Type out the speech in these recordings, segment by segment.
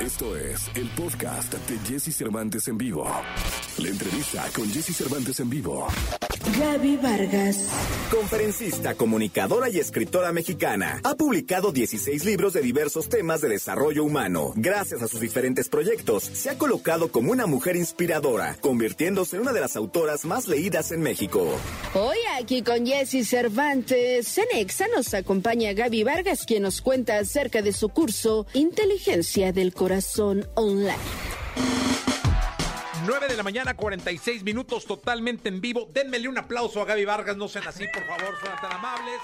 Esto es el podcast de Jesse Cervantes en vivo. La entrevista con Jesse Cervantes en vivo. Gaby Vargas. Conferencista, comunicadora y escritora mexicana. Ha publicado 16 libros de diversos temas de desarrollo humano. Gracias a sus diferentes proyectos, se ha colocado como una mujer inspiradora, convirtiéndose en una de las autoras más leídas en México. Hoy aquí con Jesse Cervantes, en Exa nos acompaña Gaby Vargas, quien nos cuenta acerca de su curso Inteligencia del Corazón Online. 9 de la mañana, 46 minutos, totalmente en vivo. Denmele un aplauso a Gaby Vargas, no sean así, por favor, sean tan amables.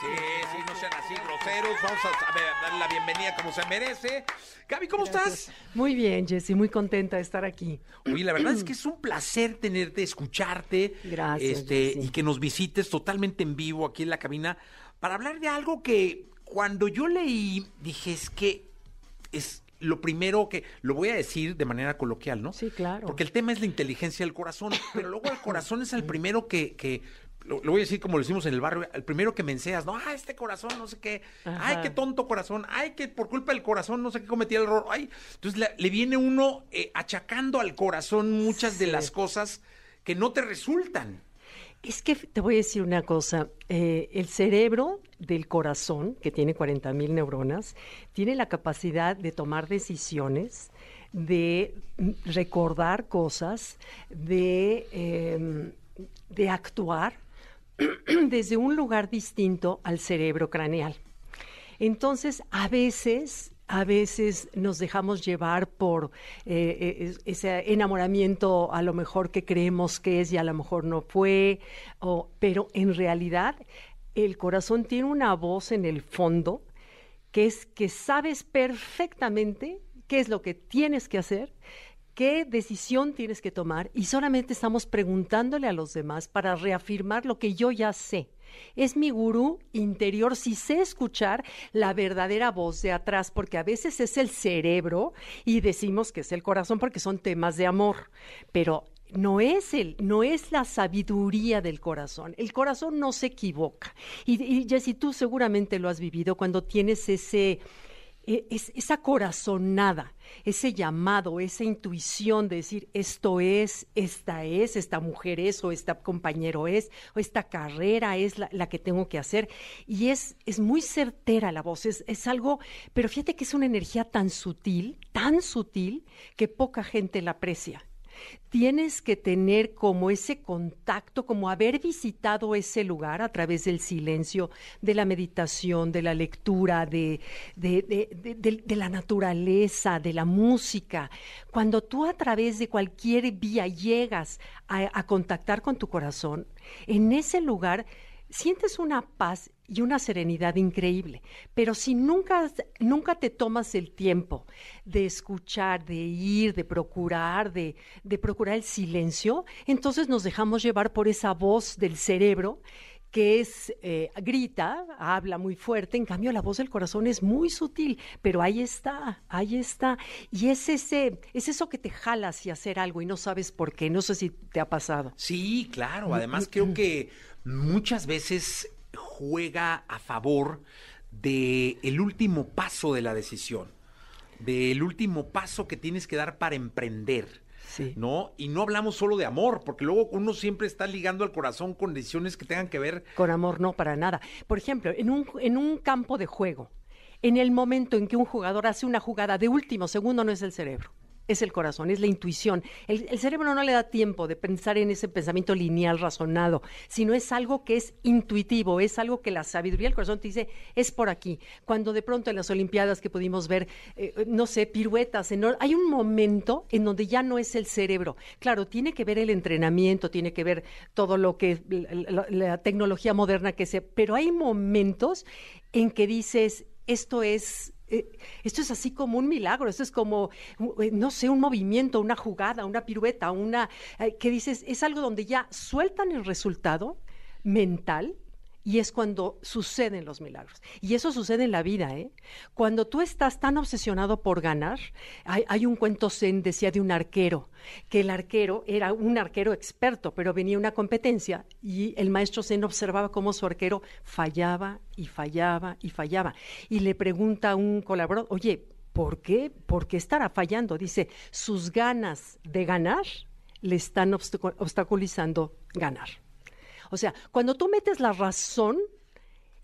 Sí, sí, no sean así groseros. Vamos a, darle la bienvenida como se merece. Gaby, ¿cómo estás? Muy bien, Jessy, muy contenta de estar aquí. Oye, la verdad es que es un placer tenerte, escucharte. Gracias, Este, Jessy. y que nos visites totalmente en vivo aquí en la cabina para hablar de algo que cuando yo leí dije es que es lo primero que lo voy a decir de manera coloquial, ¿no? Sí, claro. Porque el tema es la inteligencia del corazón, pero luego el corazón es el primero que, que lo, lo voy a decir como lo decimos en el barrio, el primero que me enseñas, no, ah, este corazón, no sé qué, ay, qué tonto corazón, ay, que por culpa del corazón no sé qué cometí el error, ay, entonces la- le viene uno eh, achacando al corazón muchas de las cosas que no te resultan. Es que te voy a decir una cosa, eh, el cerebro del corazón, que tiene 40 mil neuronas, tiene la capacidad de tomar decisiones, de recordar cosas, de, em, de actuar desde un lugar distinto al cerebro craneal. Entonces, a veces, a veces nos dejamos llevar por eh, eh, es- ese enamoramiento a lo mejor que creemos que es y a lo mejor no fue, pero en realidad el corazón tiene una voz en el fondo que es que sabes perfectamente qué es lo que tienes que hacer, qué decisión tienes que tomar y solamente estamos preguntándole a los demás para reafirmar lo que yo ya sé. Es mi gurú interior, si sé escuchar la verdadera voz de atrás, porque a veces es el cerebro y decimos que es el corazón porque son temas de amor, pero no es el, no es la sabiduría del corazón. El corazón no se equivoca. Y, y Jessy, tú seguramente lo has vivido cuando tienes ese, es- esa corazonada, ese llamado, esa intuición de decir esto es, esta es, esta mujer es, o este compañero es, o esta carrera es la, la que tengo que hacer. Y es, es muy certera la voz, es, es algo, pero fíjate que es una energía tan sutil, tan sutil, que poca gente la aprecia tienes que tener como ese contacto, como haber visitado ese lugar a través del silencio, de la meditación, de la lectura, de, de, la naturaleza, de la música. Cuando tú a través de cualquier vía llegas a contactar con tu corazón, en ese lugar sientes una paz y una serenidad increíble. Pero si nunca, nunca te tomas el tiempo de escuchar, de ir, de procurar, de, de procurar el silencio, entonces nos dejamos llevar por esa voz del cerebro que es, eh, grita, habla muy fuerte, en cambio la voz del corazón es muy sutil, pero ahí está, ahí está. Y es, ese, es eso que te jala hacia hacer algo y no sabes por qué, no sé si te ha pasado. Sí, claro. Además, creo que muchas veces juega a favor de el último paso de la decisión, del último paso que tienes que dar para emprender. Sí. ¿No? Y no hablamos solo de amor, porque luego uno siempre está ligando al corazón con decisiones que tengan que ver. Con amor no, para nada. Por ejemplo, en un, en un campo de juego, en el momento en que un jugador hace una jugada de último segundo, no es el cerebro, es el corazón, es la intuición. El, cerebro no le da tiempo de pensar en ese pensamiento lineal, razonado, sino es algo que es intuitivo, es algo que la sabiduría del corazón te dice, es por aquí. Cuando de pronto en las Olimpiadas que pudimos ver, eh, no sé, piruetas, enor- hay un momento en donde ya no es el cerebro. Claro, tiene que ver el entrenamiento, tiene que ver todo lo que la- la tecnología moderna que se, pero hay momentos en que dices, esto es eh, esto es así como un milagro, esto es como, eh, no sé, un movimiento, una jugada, una pirueta, una, eh, que dices, es algo donde ya sueltan el resultado mental y es cuando suceden los milagros. Y eso sucede en la vida, ¿eh? Cuando tú estás tan obsesionado por ganar, hay, un cuento zen, decía, de un arquero, que el arquero era un arquero experto, pero venía una competencia y el maestro zen observaba cómo su arquero fallaba y fallaba y fallaba. Y le pregunta a un colaborador, oye, ¿Por qué? ¿Por qué estará fallando? Dice, sus ganas de ganar le están obstaculizando ganar. O sea, cuando tú metes la razón,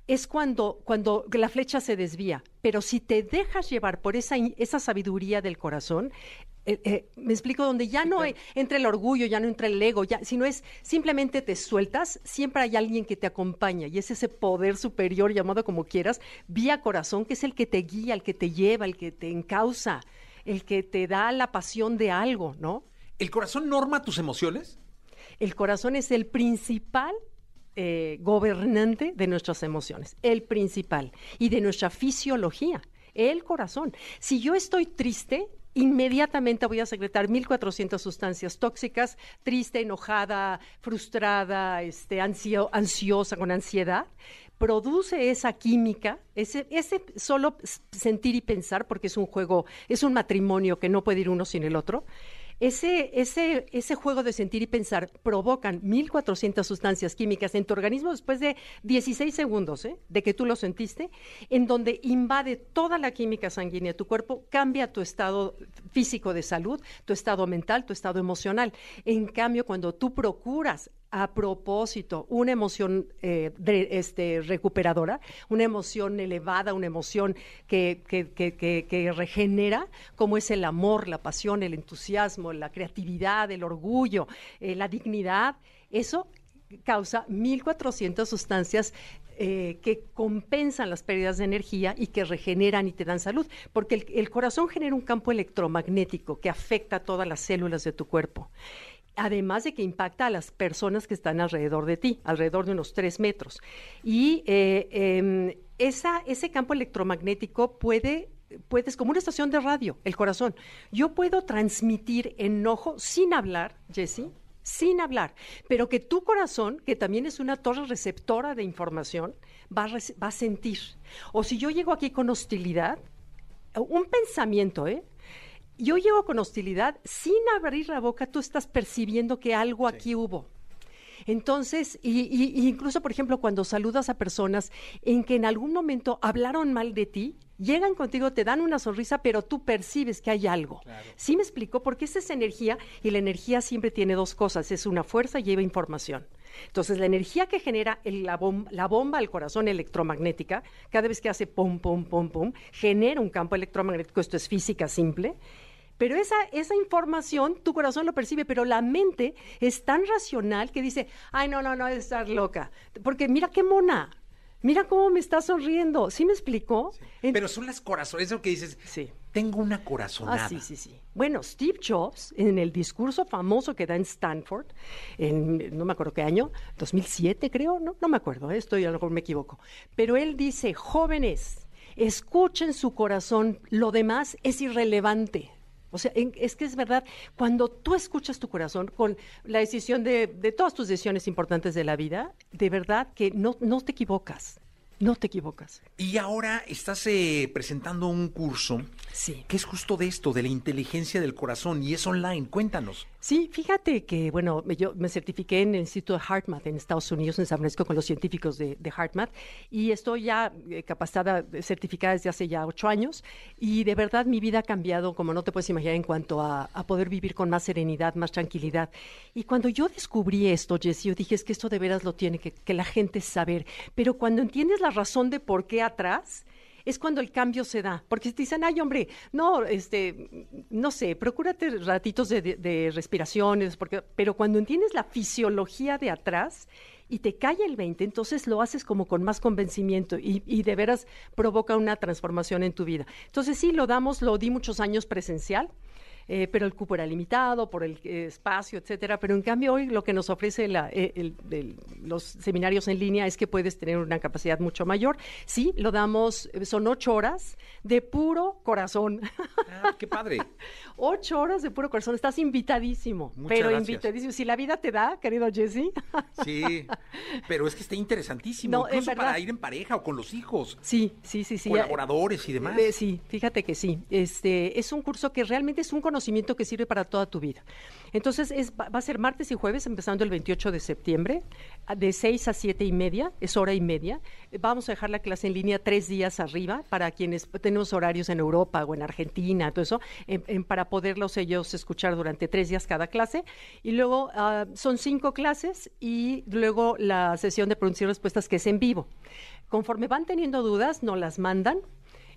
es cuando, cuando la flecha se desvía. Pero si te dejas llevar por esa, esa sabiduría del corazón, eh, eh, me explico, donde ya no entra el orgullo, ya no entra el ego, ya, sino es simplemente te sueltas, siempre hay alguien que te acompaña y es ese poder superior, llamado como quieras, vía corazón, que es el que te guía, el que te lleva, el que te encausa, el que te da la pasión de algo, ¿no? ¿El corazón norma tus emociones? El corazón es el principal eh, gobernante de nuestras emociones, el principal, y de nuestra fisiología, el corazón. Si yo estoy triste, inmediatamente voy a secretar 1.400 sustancias tóxicas, triste, enojada, frustrada, este, ansiosa, con ansiedad, produce esa química, ese, ese solo sentir y pensar, porque es un juego, es un matrimonio que no puede ir uno sin el otro, ese, ese, ese juego de sentir y pensar provocan 1.400 sustancias químicas en tu organismo después de 16 segundos ¿eh? de que tú lo sentiste, en donde invade toda la química sanguínea de tu cuerpo, cambia tu estado físico de salud, tu estado mental, tu estado emocional. En cambio, cuando tú procuras a propósito, una emoción eh, este, recuperadora, una emoción elevada, una emoción que, que, regenera, como es el amor, la pasión, el entusiasmo, la creatividad, el orgullo, eh, la dignidad, eso causa 1.400 sustancias eh, que compensan las pérdidas de energía y que regeneran y te dan salud, porque el, el corazón genera un campo electromagnético que afecta a todas las células de tu cuerpo además de que impacta a las personas que están alrededor de ti, alrededor de unos tres metros. Y eh, em, ese campo electromagnético puede puedes, como una estación de radio, el corazón. Yo puedo transmitir enojo sin hablar, Jesse, sin hablar, pero que tu corazón, que también es una torre receptora de información, va va a sentir. O si yo llego aquí con hostilidad, un pensamiento, ¿eh? Yo llego con hostilidad, sin abrir la boca, tú estás percibiendo que algo aquí hubo. Entonces, y, incluso, por ejemplo, cuando saludas a personas en que en algún momento hablaron mal de ti, llegan contigo, te dan una sonrisa, pero tú percibes que hay algo. ¿Sí me explico? Porque esa es energía y la energía siempre tiene dos cosas, es una fuerza y lleva información. Entonces, la energía que genera la, bomba, la bomba al corazón electromagnética, cada vez que hace pum, pum, pum, pum, genera un campo electromagnético, esto es física simple, pero esa, esa información tu corazón lo percibe, pero la mente es tan racional que dice, ay, no, no, no, es estar loca. Porque mira qué mona, mira cómo me está sonriendo. ¿Sí me explicó? Pero son las corazones, es lo que dices. Sí. Tengo una corazonada. Ah, sí, sí, sí. Bueno, Steve Jobs, en el discurso famoso que da en Stanford, en no me acuerdo qué año, 2007 creo, no, no me acuerdo, ¿eh? estoy a lo mejor me equivoco. Pero él dice, jóvenes, escuchen su corazón, lo demás es irrelevante. O sea, es que es verdad, cuando tú escuchas tu corazón con la decisión de, de, todas tus decisiones importantes de la vida, de verdad que no, no te equivocas. No te equivocas. Y ahora estás eh, presentando un curso sí. que es justo de esto, de la inteligencia del corazón, y es online. Cuéntanos. Sí, fíjate que, bueno, yo me certifiqué en el Instituto de HeartMath en Estados Unidos, en San Francisco, con los científicos de, de HeartMath, y estoy ya eh, capacitada, certificada desde hace ya ocho años, y de verdad mi vida ha cambiado, como no te puedes imaginar, en cuanto a, poder vivir con más serenidad, más tranquilidad. Y cuando yo descubrí esto, Jessy, yo dije, es que esto de veras lo tiene que, que la gente saber, pero cuando entiendes la razón de por qué atrás, es cuando el cambio se da. Porque te dicen, ay, hombre, no, este, no sé, procúrate ratitos de, respiraciones, porque, pero cuando entiendes la fisiología de atrás y te cae el 20, entonces lo haces como con más convencimiento y, y de veras provoca una transformación en tu vida. Entonces sí, lo damos, lo di muchos años presencial eh, pero el cupo era limitado por el eh, espacio, etcétera. Pero en cambio hoy lo que nos ofrece eh, los seminarios en línea es que puedes tener una capacidad mucho mayor. Sí, lo damos, son ocho horas de puro corazón. Ah, qué padre. ocho horas de puro corazón, estás invitadísimo. pero invitadísimo. Si la vida te da, querido Jesse. sí, pero es que está interesantísimo, incluso para ir en pareja o con los hijos. Sí, sí, sí, sí. Colaboradores y demás. sí, fíjate que sí. Este es un curso que realmente es un conocimiento conocimiento que sirve para toda tu vida. Entonces, es, va a ser martes y jueves, empezando el 28 de septiembre, de 6 a 7 y media, es hora y media. Vamos a dejar la clase en línea tres días arriba para quienes tenemos horarios en Europa o en Argentina, todo eso, para poderlos ellos escuchar durante tres días cada clase. Y luego ah, son cinco clases y luego la sesión de preguntas y respuestas que es en vivo. Conforme van teniendo dudas, nos las mandan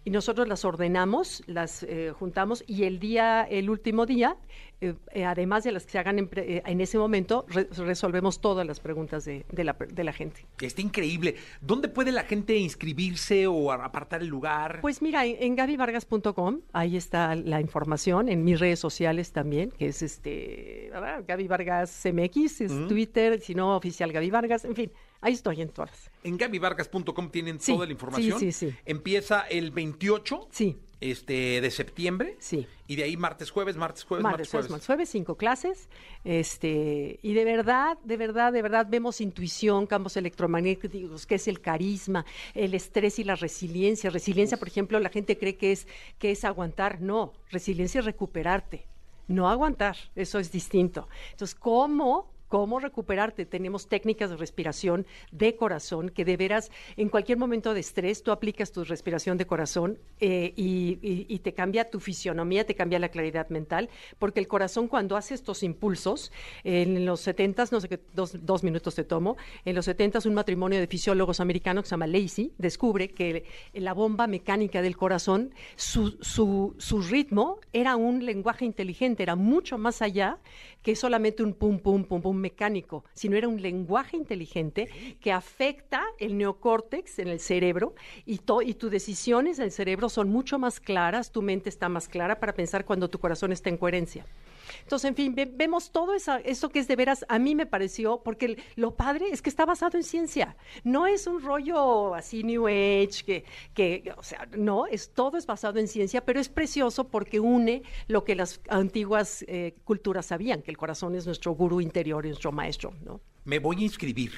y nosotros las ordenamos, las eh, juntamos y el día, el último día, eh, eh, además de las que se hagan en, ese momento, resolvemos todas las preguntas de, la, de, la, gente. Está increíble. ¿Dónde puede la gente inscribirse o apartar el lugar? Pues mira, en, gabivargas.com, ahí está la información, en mis redes sociales también, que es este Gaby Vargas MX, es Twitter, si no, oficial Gaby Vargas, en fin, ahí estoy en todas. En gabivargas.com tienen toda la información. Sí, sí, sí. Empieza el 28. Sí este, de septiembre. Sí. Y de ahí martes, jueves, martes, jueves, martes, jueves. Martes, jueves, cinco clases. Este, y de verdad, de verdad, de verdad vemos intuición, campos electromagnéticos, que es el carisma, el estrés y la resiliencia. Resiliencia, por ejemplo, la gente cree que es, que es aguantar. No, resiliencia es recuperarte. No aguantar, eso es distinto. Entonces, ¿cómo cómo recuperarte. Tenemos técnicas de respiración de corazón que de veras en cualquier momento de estrés tú aplicas tu respiración de corazón eh, y, te cambia tu fisionomía, te cambia la claridad mental, porque el corazón cuando hace estos impulsos, en los 70, no sé qué, dos, minutos te tomo, en los 70 un matrimonio de fisiólogos americanos que se llama Lacey descubre que la bomba mecánica del corazón, su, su, su ritmo era un lenguaje inteligente, era mucho más allá que solamente un pum, pum, pum, pum mecánico, sino era un lenguaje inteligente que afecta el neocórtex en el cerebro y, y tus decisiones en el cerebro son mucho más claras, tu mente está más clara para pensar cuando tu corazón está en coherencia. Entonces, en fin, vemos todo eso, eso que es de veras, a mí me pareció, porque lo padre es que está basado en ciencia. No es un rollo así New Age, que, que o sea, no, es, todo es basado en ciencia, pero es precioso porque une lo que las antiguas eh, culturas sabían, que el corazón es nuestro gurú interior y nuestro maestro, ¿no? Me voy a inscribir.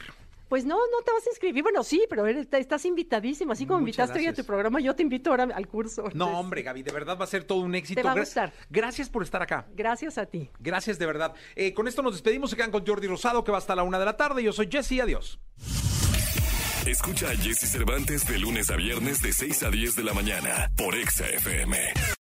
Pues no, no te vas a inscribir. Bueno, sí, pero estás invitadísimo. Así como invitaste hoy a tu programa, yo te invito ahora al curso. No, hombre, Gaby, de verdad va a ser todo un éxito. Te va a gustar. Gracias por estar acá. Gracias a ti. Gracias, de verdad. Eh, con esto nos despedimos. Se quedan con Jordi Rosado, que va hasta la una de la tarde. Yo soy Jesse. Adiós. Escucha a Jesse Cervantes de lunes a viernes de 6 a 10 de la mañana por Exa FM.